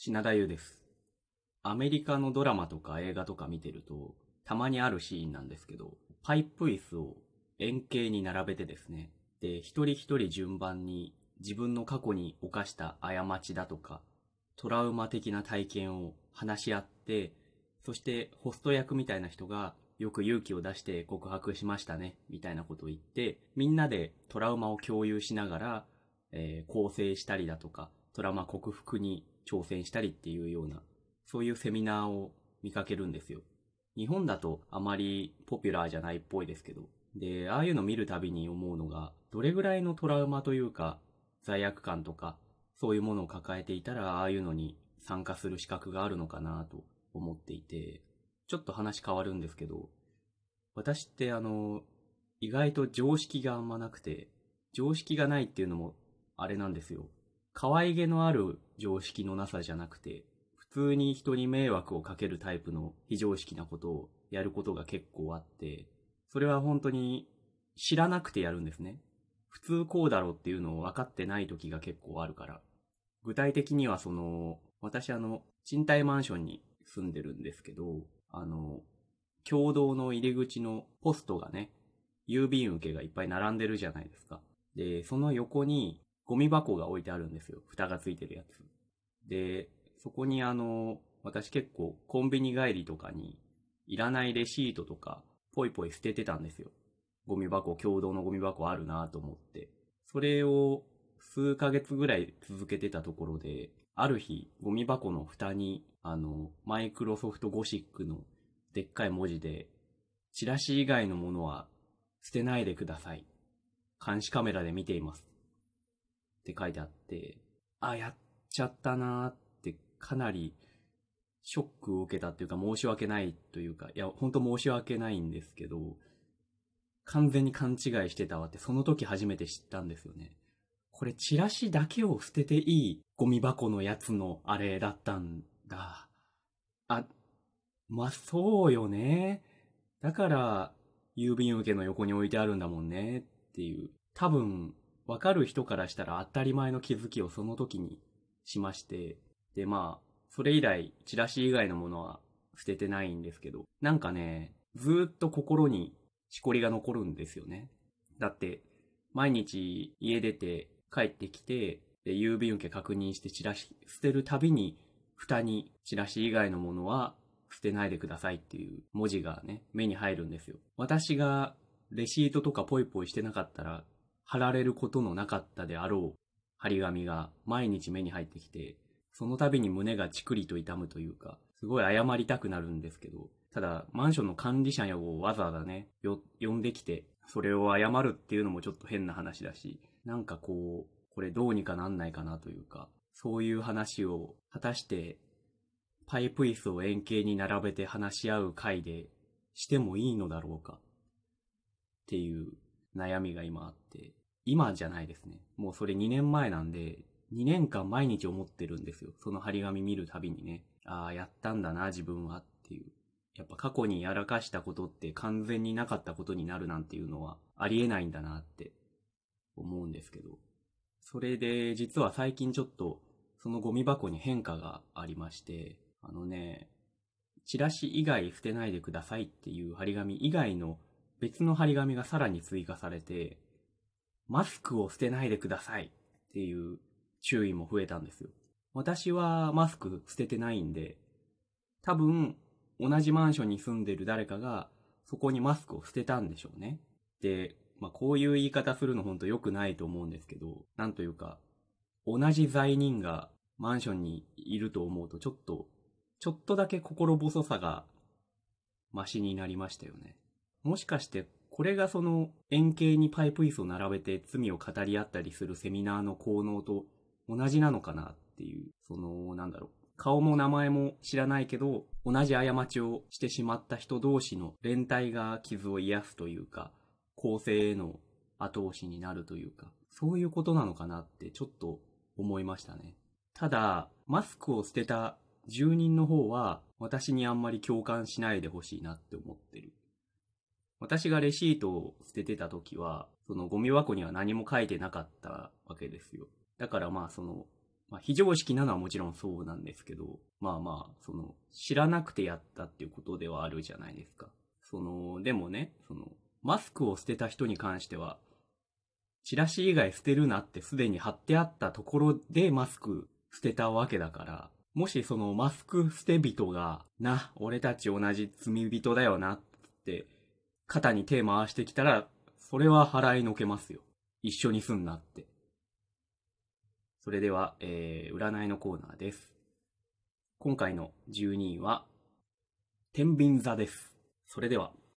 品田優です。アメリカのドラマとか映画とか見てると、たまにあるシーンなんですけど、パイプ椅子を円形に並べてですね、で、一人一人順番に自分の過去に犯した過ちだとか、トラウマ的な体験を話し合って、そしてホスト役みたいな人がよく勇気を出して告白しましたね、みたいなことを言って、みんなでトラウマを共有しながら、えー構成したりだとか、トラウマ克服に挑戦したりっていうような、そういうセミナーを見かけるんですよ。日本だとあまりポピュラーじゃないっぽいですけど。で、ああいうの見るたびに思うのが、どれぐらいのトラウマというか、罪悪感とか、そういうものを抱えていたら、ああいうのに参加する資格があるのかなと思っていて、ちょっと話変わるんですけど、私ってあの、意外と常識があんまなくて、常識がないっていうのもあれなんですよ。可愛げのある常識のなさじゃなくて、普通に人に迷惑をかけるタイプの非常識なことをやることが結構あって、それは本当に知らなくてやるんですね。普通こうだろうっていうのを分かってない時が結構あるから。具体的にはその、私あの、賃貸マンションに住んでるんですけど、あの、共同の入り口のポストがね、郵便受けがいっぱい並んでるじゃないですか。で、その横にゴミ箱が置いてあるんですよ。蓋がついてるやつ。で、そこにあの、私結構コンビニ帰りとかにいらないレシートとかポイポイ捨ててたんですよ。ゴミ箱、共同のゴミ箱あるなと思って。それを数ヶ月ぐらい続けてたところで、ある日、ゴミ箱の蓋に、あの、マイクロソフトゴシックのでっかい文字で、チラシ以外のものは捨てないでください。監視カメラで見ています。って書いてあって、あ、やっちゃったなってかなりショックを受けたっていうか申し訳ないというか、いや、本当申し訳ないんですけど、完全に勘違いしてたわってその時初めて知ったんですよね。これチラシだけを捨てていいゴミ箱のやつのあれだったんだ。あ、まあ、そうよね。だから、郵便受けの横に置いてあるんだもんねっていう。多分、わかる人からしたら当たり前の気づきをその時にしまして。で、まあ、それ以来、チラシ以外のものは捨ててないんですけど、なんかね、ずっと心にしこりが残るんですよね。だって、毎日家出て帰ってきて、で郵便受け確認してチラシ捨てるたびに、蓋にチラシ以外のものは捨てないでくださいっていう文字がね、目に入るんですよ。私がレシートとかポイポイしてなかったら、貼られることのなかったであろう張り紙が毎日目に入ってきて、その度に胸がチクリと痛むというか、すごい謝りたくなるんですけど、ただ、マンションの管理者をわざわざね、よ、呼んできて、それを謝るっていうのもちょっと変な話だし、なんかこう、これどうにかなんないかなというか、そういう話を果たして、パイプ椅子を円形に並べて話し合う会でしてもいいのだろうかっていう悩みが今あって、今じゃないですね。もうそれ2年前なんで、2年間毎日思ってるんですよ。その張り紙見るたびにね。ああ、やったんだな、自分はっていう。やっぱ過去にやらかしたことって完全になかったことになるなんていうのはありえないんだなって思うんですけど。それで実は最近ちょっとそのゴミ箱に変化がありまして、あのね、チラシ以外捨てないでくださいっていう張り紙以外の別の張り紙がさらに追加されて、マスクを捨てないでくださいっていう注意も増えたんですよ。私はマスク捨ててないんで、多分同じマンションに住んでる誰かがそこにマスクを捨てたんでしょうね。で、まあこういう言い方するの本当良くないと思うんですけど、なんというか、同じ罪人がマンションにいると思うとちょっと、ちょっとだけ心細さがマシになりましたよね。もしかしてこれがその円形にパイプ椅子を並べて罪を語り合ったりするセミナーの効能と同じなのかなっていう、その、なんだろう。顔も名前も知らないけど、同じ過ちをしてしまった人同士の連帯が傷を癒すというか、構成への後押しになるというか、そういうことなのかなってちょっと思いましたね。ただ、マスクを捨てた住人の方は、私にあんまり共感しないでほしいなって思ってる。私がレシートを捨ててた時は、そのゴミ箱には何も書いてなかったわけですよ。だからまあその、まあ、非常識なのはもちろんそうなんですけど、まあまあ、その、知らなくてやったっていうことではあるじゃないですか。その、でもね、その、マスクを捨てた人に関しては、チラシ以外捨てるなってすでに貼ってあったところでマスク捨てたわけだから、もしそのマスク捨て人が、な、俺たち同じ罪人だよなって、肩に手回してきたら、それは払いのけますよ。一緒にすんなって。それでは、えー、占いのコーナーです。今回の12位は、天秤座です。それでは。